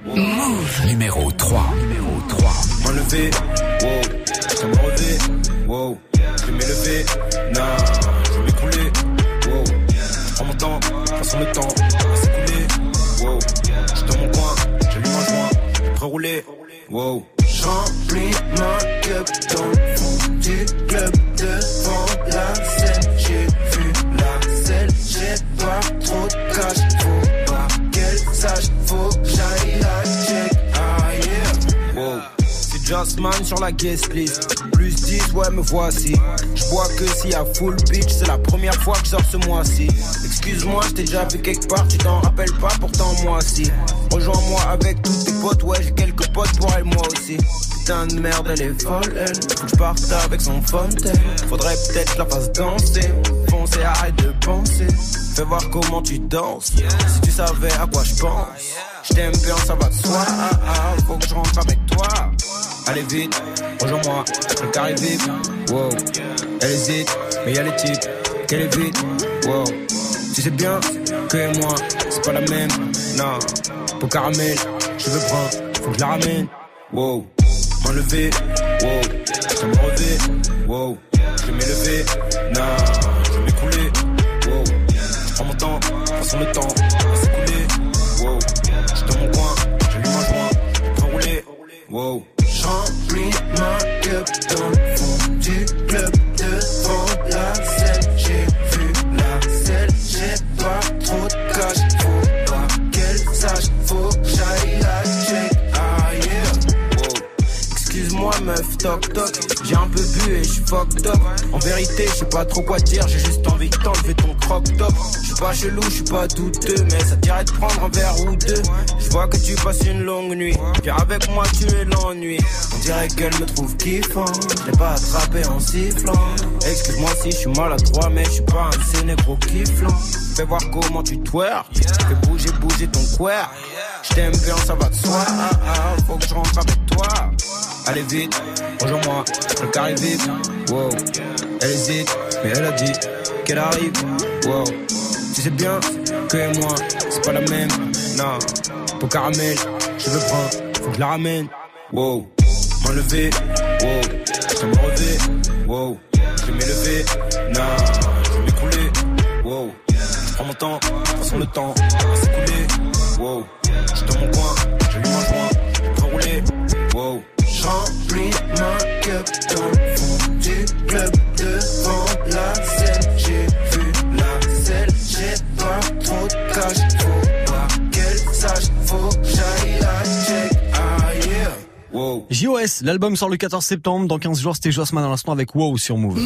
Move. Numéro 3. Numéro 3. Enlevé, wow, je me relever, wow, je vais m'élever, non, je vais m'écrouler, wow, je prends mon temps, je prends le temps, à s'écouler, wow, je suis dans mon coin, j'allume un joint, je pré rouler, wow, J'remplis ma cup dans le fond du club devant la scène. J'ai vu la selle, j'ai pas trop de cash. Justman sur la guest list. Plus 10, ouais, me voici. Je vois que y a full bitch, c'est la première fois que je sors ce mois-ci. Excuse-moi, je t'ai déjà vu quelque part, tu t'en rappelles pas, pourtant moi si. Rejoins-moi avec tous tes potes, ouais, j'ai quelques potes pour elle, moi aussi. Putain de merde, elle est folle, elle. Faut que je parte avec son fontaine. Faudrait peut-être la fasse danser. Foncez, arrête de penser. Fais voir comment tu danses. Si tu savais à quoi je pense. Je t'aime bien, ça va de soi. Ah, ah, faut que je rentre avec toi. Allez vite, rejoins-moi, le carré vite. Wow, elle hésite, mais y'a les types. Qu'elle est vite, wow. Tu sais bien que moi, c'est pas la même. Non, pour caramel, je veux prendre, faut que je la ramène. Wow, m'enlever, wow. Je me relever, wow. Je m'élever, non, je vais m'écouler, wow. Je prends mon temps, façon le temps va s'écouler, wow. Je dans mon coin, j'allume un joint, je rouler, wow. J'remplis ma cup En vérité, je sais pas trop quoi dire J'ai juste envie de t'enlever ton crop top. J'suis pas chelou, j'suis pas douteux Mais ça dirait de prendre un verre ou deux. Je vois que tu passes une longue nuit. Viens avec moi, tu es l'ennui. On dirait qu'elle me trouve kiffant. Je pas attrapé en sifflant. Excuse-moi si je suis maladroit Mais je suis pas un sénégro kifflant Fais voir comment tu twerk Fais bouger, bouger ton queer. Je t'aime bien, ça va de soi. Ah, ah, Faut que je rentre avec toi. Allez vite, rejoins-moi, le carré vite, wow. Elle hésite, mais elle a dit qu'elle arrive, wow. Tu sais bien que moi, c'est pas la même, non. Pour caramel, je veux prendre, faut que je la ramène, wow. M'enlever, wow. Je me relever, wow. Je vais m'élever, non. Je vais m'écouler, wow. Je prends mon temps, façon le temps va s'écouler, wow. Je dans mon coin, j'allume un joint, je peux rouler, wow. J'remplis ma cup club JOS, l'album sort le 14 septembre. Dans 15 jours, c'était Jossman dans l'instant avec Wow sur Move.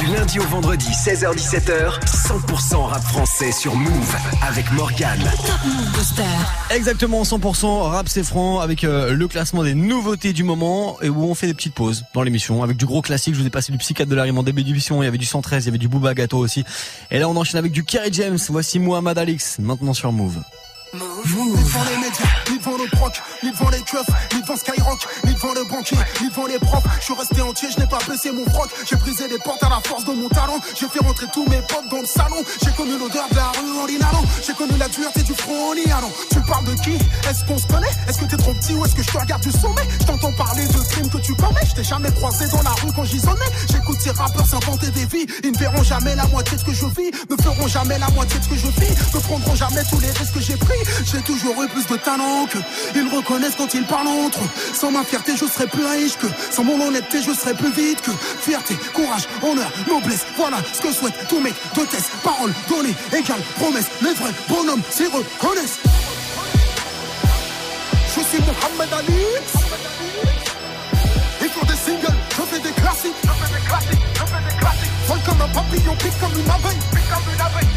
Du lundi au vendredi, 16h-17h, 100% rap français sur Move avec Morgane. Top Move Booster. Exactement, 100% rap c'est franc avec euh, le classement des nouveautés du moment et où on fait des petites pauses dans l'émission avec du gros classique. Je vous ai passé du psychiatre de la rime en début d'émission. Il y avait du 113, il y avait du Booba Gâteau aussi. Et là, on enchaîne avec du Kerry James. Voici Mohamed Alix maintenant sur Move. Devant le proc, ni devant les keufs, ni devant Skyrock, ni devant le banquier, ni devant les profs. Je suis resté entier, je n'ai pas baissé mon froc. J'ai brisé les portes à la force de mon talent. J'ai fait rentrer tous mes potes dans le salon. J'ai connu l'odeur de la rue en. J'ai connu la dureté du front en. Tu parles de qui? Est-ce qu'on se connaît? Est-ce que t'es trop petit ou est-ce que je te regarde du sommet? Je parler de crimes que tu commets. Je t'ai jamais croisé dans la rue quand j'isonnais. J'écoute ces rappeurs s'inventer des vies. Ils ne verront jamais la moitié de ce que je vis. Ne feront jamais la moitié de ce que je vis. Ne prendront jamais tous les risques que j'ai pris. J'ai toujours eu plus de talent que ils reconnaissent quand ils parlent entre eux. Sans ma fierté, je serais plus riche que. Sans mon honnêteté, je serais plus vite que. Fierté, courage, honneur, noblesse. Voilà ce que souhaitent tous mec de test. Parole donnée, égale promesse. Les vrais bonhommes s'y reconnaissent. Je suis Mohamed Ali. Ils font des singles, je fais des classiques. Je fais des classiques, je fais des classiques. Vol comme un papillon, pique comme une abeille. Pique comme une abeille,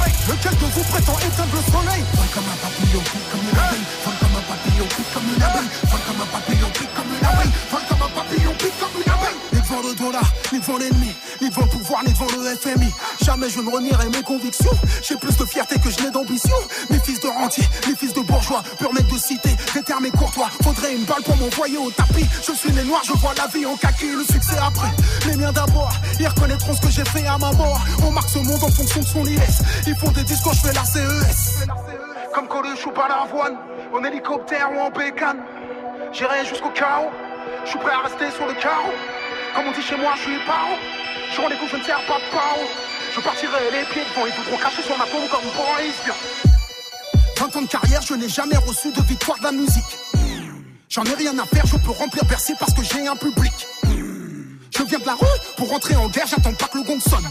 abeille. Lequel de vous prétend éteindre le soleil Vol comme un papillon, pique comme une abeille. Vol comme un papillon, pique comme une abeille. Vol comme un papillon, pique comme une abeille. Vol comme un papillon, pique comme une abeille. Devant le dollar, ni devant l'ennemi, ni devant le pouvoir, ni devant le FMI. Jamais je ne renierai mes convictions. J'ai plus de fierté que je n'ai d'ambition. Mes fils de rentiers, les fils de bourgeois, pur de cité, et courtois. Faudrait une balle pour m'envoyer au tapis. Je suis né noir, je vois la vie en kaki, le succès après. Les miens d'abord, ils reconnaîtront ce que j'ai fait à ma mort. On marque ce monde en fonction de son IS. Ils font des discours, je fais la CES. Comme Coluche ou pas l'avoine, en hélicoptère ou en bécane. J'irai jusqu'au chaos, je suis prêt à rester sur le carreau. Comme on dit chez moi, je suis paro. Je rendez-vous, je ne sers pas de paro. Je partirai les pieds devant, ils voudront cracher sur ma tombe comme Boris. 20 ans de carrière, je n'ai jamais reçu de victoire de la musique. J'en ai rien à faire, je peux remplir Bercy parce que j'ai un public. Je viens de la rue pour rentrer en guerre, j'attends pas que le gong sonne.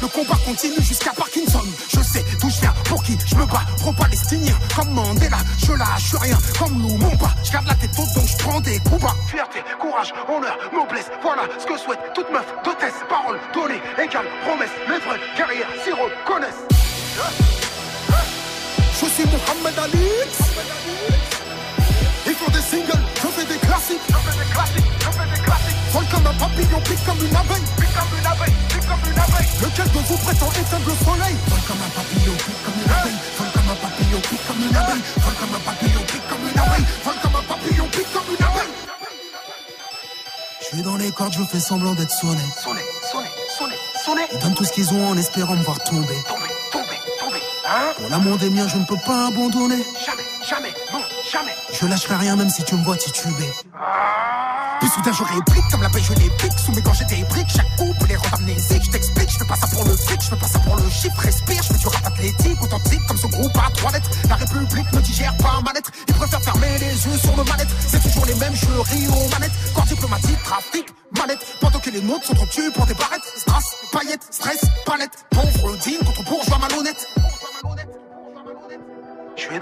Le combat continue jusqu'à Parkinson. Je sais d'où je viens, pour qui je me bats, pro-palestinien. Comme Mandela, je lâche rien, comme Lou, mon pas. Je garde la tête haute donc je prends des coups. Fierté, courage, honneur, noblesse, voilà ce que souhaite toute meuf d'hôtesse. Parole donnée, égale promesse. Les vrais guerrières s'y reconnaissent. Je suis Mohamed Ali. Ils font des singles, je fais des classiques. Je fais des classiques, je fais des classiques. Vol comme un papillon, pique comme une abeille. Pique comme une abeille, Lequel de vous prétend éteindre le soleil Vol comme un papillon, pique comme une abeille. Vol comme un papillon, pique comme une abeille. Vol comme un papillon, pique comme une abeille. Vol comme un papillon, pique comme une abeille. Je suis dans les cordes, je fais semblant d'être sonné. Sonné, sonné, sonné, sonné. Ils donnent tout ce qu'ils ont en espérant me voir tomber, tomber. Hein Pour l'amour des miens, je ne peux pas abandonner. Jamais, jamais, non, jamais. Je lâcherai rien même si tu me vois tituber. Puis soudain je réplique comme la paix je les pique Sous mes gorges des briques, chaque coup pour les rendre amnésiques Je t'explique, je fais pas ça pour le fric, je fais pas ça pour le chiffre. Respire, je fais du rap athlétique, authentique Comme ce groupe à trois lettres. La République ne digère pas ma lettre. Ils préfèrent fermer les yeux sur nos manettes C'est toujours les mêmes, je ris aux manettes. Corps diplomatique, trafic, manette Pendant que les nôtres sont trop tués pour des barrettes. Strass, paillettes, stress, palette. Pauvre digne contre bourgeois malhonnête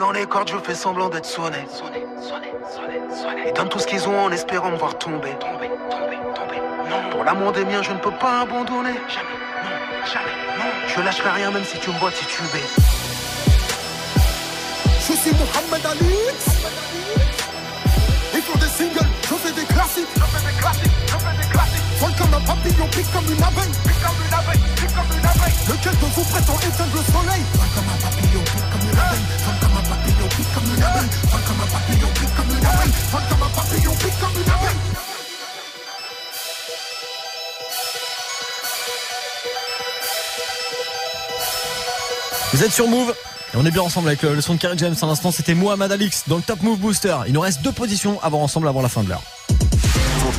dans les cordes, je fais semblant d'être sonné. Sonné, sonné, sonné, sonné. Ils donnent tout ce qu'ils ont en espérant me voir tomber. Tomber, tomber, tomber. Non. Pour l'amour des miens, je ne peux pas abandonner. Jamais, non, jamais, non. Je lâcherai rien même si tu me vois tituber. Je suis Mohamed Ali. Ils font des singles, je fais des classiques. Je fais des classiques, je fais des classiques. Vol comme un papillon, pique comme une abeille. Pique comme une abeille, pique comme une abeille. Lequel de vous prétend éteindre le soleil Vol comme un papillon, pique comme une abeille. Vol comme un papillon, pique comme une abeille. Vol comme un papillon, pique comme une abeille. Vol comme un papillon, pique comme une abeille. Vous êtes sur Move et on est bien ensemble avec le, son de Kerry James. À l'instant, c'était Mohamed Alix dans le Top Move Booster. Il nous reste deux positions à voir ensemble avant la fin de l'heure.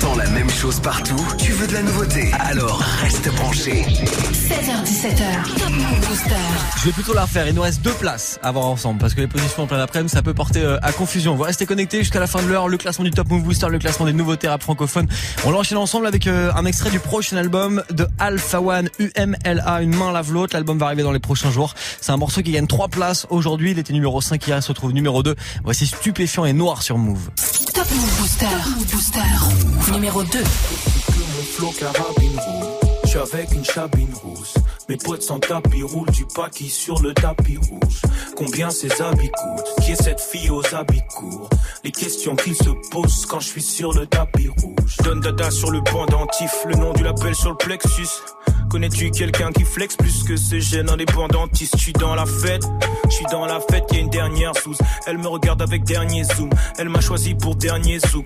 La même chose partout Tu veux de la nouveauté Alors reste branché. 16h17h. Top Move Booster. Je vais plutôt la refaire. Il nous reste deux places à voir ensemble parce que les positions en plein après-midi, ça peut porter euh, à confusion. Vous restez connectés jusqu'à la fin de l'heure. Le classement du Top Move Booster, le classement des nouveautés rap francophones. On l'enchaîne ensemble avec euh, un extrait du prochain album de Alpha One UMLA. Une main lave l'autre. L'album va arriver dans les prochains jours. C'est un morceau qui gagne trois places aujourd'hui. Il était numéro 5 hier, il se retrouve numéro 2. Voici Stupéfiant et Noir sur Move. Booster. Booster. Numéro 2. que. Je suis avec une chabine rousse. Mes potes sans tapis roulent du paquis sur le tapis rouge. Combien ces habits coûtent? Qui est cette fille aux habits courts? Les questions qu'ils se posent quand je suis sur le tapis rouge. Donne dada sur le pendentif, le nom du label sur le plexus. Connais-tu quelqu'un qui flex plus que ce gène indépendantiste? Je suis dans la fête, je suis dans la fête, y une dernière sous. Elle me regarde avec dernier zoom, elle m'a choisi pour dernier zouk.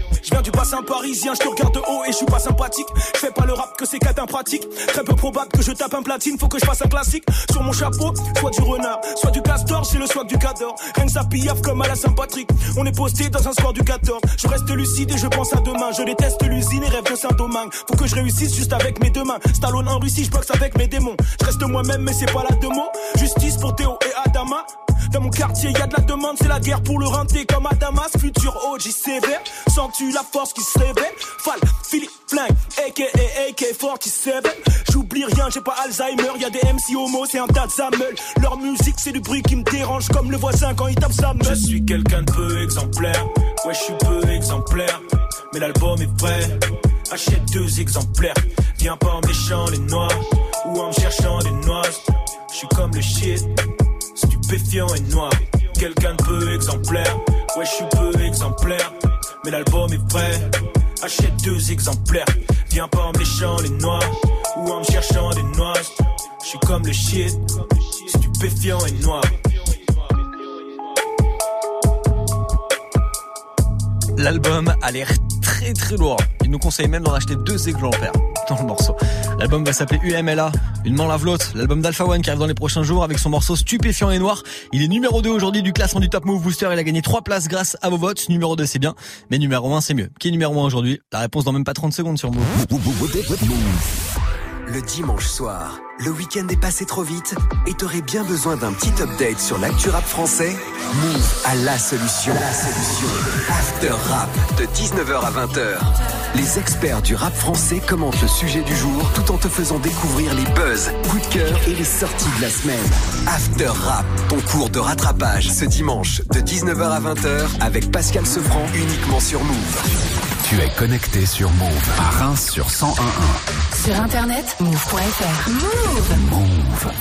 Je viens du bassin parisien, je te regarde de haut et je suis pas sympathique. Je fais pas le rap que c'est qu'à pratique. Très peu probable que je tape un platine, faut que je fasse un classique. Sur mon chapeau, soit du renard, soit du castor, c'est le swag du cador. Rien que ça comme à la Saint-Patrick. On est posté dans un score du 14. Je reste lucide et je pense à demain. Je déteste l'usine et rêve de Saint-Domingue. Faut que je réussisse juste avec mes deux mains. Stallone en Russie, je boxe avec mes démons. Je reste moi-même, mais c'est pas la demo. Justice pour Théo et Adama. Dans mon quartier, y a de la demande, c'est la guerre pour le renter comme à Damas. Futur OG sévère, la force qui se révèle Fall, Philippe Flingue, aka AK-47. J'oublie rien, j'ai pas Alzheimer, y a des MC homo, c'est un tas de. Leur musique, c'est du bruit qui me dérange comme le voisin quand il tape sa meule. Je suis quelqu'un de peu exemplaire, ouais, je suis peu exemplaire. Mais l'album est prêt, achète deux exemplaires. Viens pas en méchant les noirs ou en me cherchant des noix. Je suis comme le shit stupéfiant et noir. Quelqu'un de peu exemplaire, ouais, je suis peu exemplaire. Mais l'album est prêt, Achète deux exemplaires. Viens pas en méchant les noirs ou en me cherchant des noix. Je suis comme le shit, stupéfiant et noir. L'album a l'air très très lourd. Il nous conseille même d'en acheter deux exemplaires le morceau. L'album va s'appeler UMLA, une main lave l'autre. L'album d'Alpha One qui arrive dans les prochains jours avec son morceau Stupéfiant et Noir. Il est numéro 2 aujourd'hui du classement du Top Move Booster. Il a gagné 3 places grâce à vos votes. Numéro 2 c'est bien, mais numéro 1 c'est mieux. Qui est numéro 1 aujourd'hui? La réponse dans même pas 30 secondes sur Move. Le dimanche soir, le week-end est passé trop vite et t'aurais bien besoin d'un petit update sur l'actu rap français Move à la solution. La solution. After Rap de 19h à 20h. Les experts du rap français commentent le sujet du jour tout en te faisant découvrir les buzz, coups de cœur et les sorties de la semaine. After Rap, ton cours de rattrapage ce dimanche de 19h à 20h avec Pascal Sefranc uniquement sur Move. Tu es connecté sur Move à Reims sur 101.1. Sur internet, move.fr. Move. Move.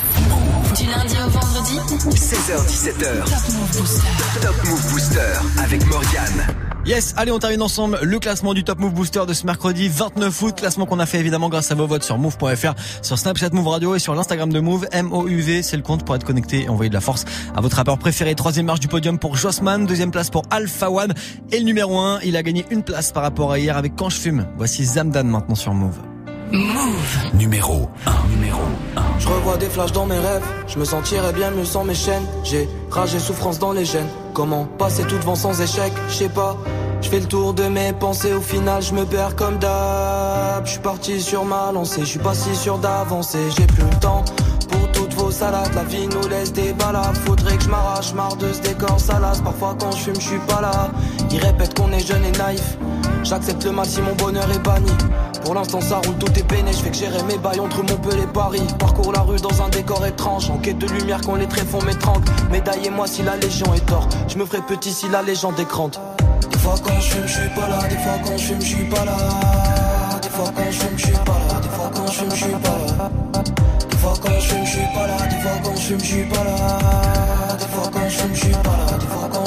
Du lundi au vendredi. 16h17h. Top Move Booster avec Morgane. Yes, allez, on termine ensemble le classement du Top Move Booster de ce mercredi 29 août. Classement qu'on a fait évidemment grâce à vos votes sur move.fr, sur Snapchat Move Radio et sur l'Instagram de Move. M-O-U-V, c'est le compte pour être connecté et envoyer de la force à votre rappeur préféré. Troisième marche du podium pour Jossman. Deuxième place pour Alpha One. Et le numéro 1, il a gagné une place par rapport à hier avec Quand je fume. Voici Zamdan maintenant sur Move. Move. Numéro 1. Numéro 1. Je revois des flashs dans mes rêves, je me sentirais bien mieux sans mes chaînes. J'ai rage et souffrance dans les gènes. Comment passer tout devant sans échec, je sais pas. Je fais le tour de mes pensées, au final je me perds comme d'hab. Je suis parti sur ma lancée, je suis pas si sûr d'avancer. J'ai plus le temps pour toutes vos salades. La vie nous laisse des balades. Faudrait que je m'arrache, marre de ce décor salace. Parfois quand je fume, je suis pas là. Ils répètent qu'on est jeune et naïf. J'accepte le mal si mon bonheur est banni. Pour l'instant ça roule, tout est peiné, je fais que gérer mes bails entre Montpellier et Paris. Parcours la rue dans un décor étrange, en quête de lumière quand les traits font m'étrangle. Médaillez-moi si la légion est tort, je me ferai petit si la légende est grande. Des fois quand je fume, je suis pas là, des fois quand je fume, je suis pas là. Des fois quand je fume, je suis pas là, des fois quand je fume, suis pas là. Des fois quand je fume, suis pas là, des fois quand je fume, suis pas là. Des fois quand je fume, je suis pas là,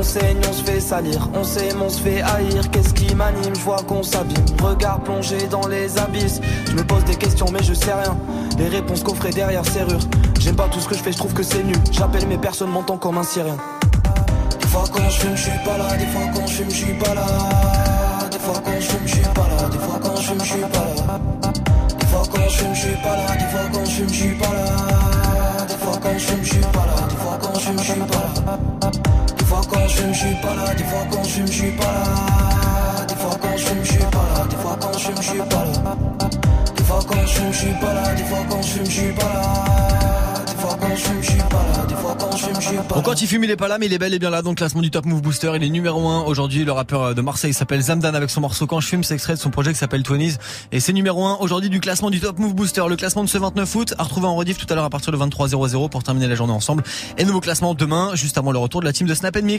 On saigne, on se fait salir, on s'aime, on se fait haïr. Qu'est-ce qui m'anime? Je vois qu'on s'abîme. Regard plongé dans les abysses. Je me pose des questions, mais je sais rien. Les réponses coffrées derrière serrure. J'aime pas tout ce que je fais, je trouve que c'est nul. J'appelle mes personnes, m'entend comme un syrien. Des fois quand je fume, je suis pas là. Des fois quand je fume, je suis pas là. Des fois quand je fume, je suis pas là. Des fois quand je fume, je suis pas là. Des fois quand je fume, suis pas là. Des fois quand je fume, suis pas là. Des fois quand je fume, suis pas là. Des fois quand je fume, je suis pas là. Quand je suis pas là. Des fois quand je suis pas là. Des fois quand je je suis pas là. Des fois quand je suis pas là. Des fois quand je suis pas là. Des fois quand je suis pas là. Des fois quand je suis pas là. Des fois quand je fume, je suis pas Bon, quand il fume, il est pas là, mais il est bel et bien là le classement du Top Move Booster. Il est numéro 1 aujourd'hui. Le rappeur de Marseille s'appelle Zamdan avec son morceau Quand je fume. C'est extrait de son projet qui s'appelle Twenties. Et c'est numéro 1 aujourd'hui du classement du Top Move Booster. Le classement de ce 29 août à retrouver en rediff tout à l'heure à partir de 23h00 pour terminer la journée ensemble. Et nouveau classement demain, juste avant le retour de la team de Snap Mix.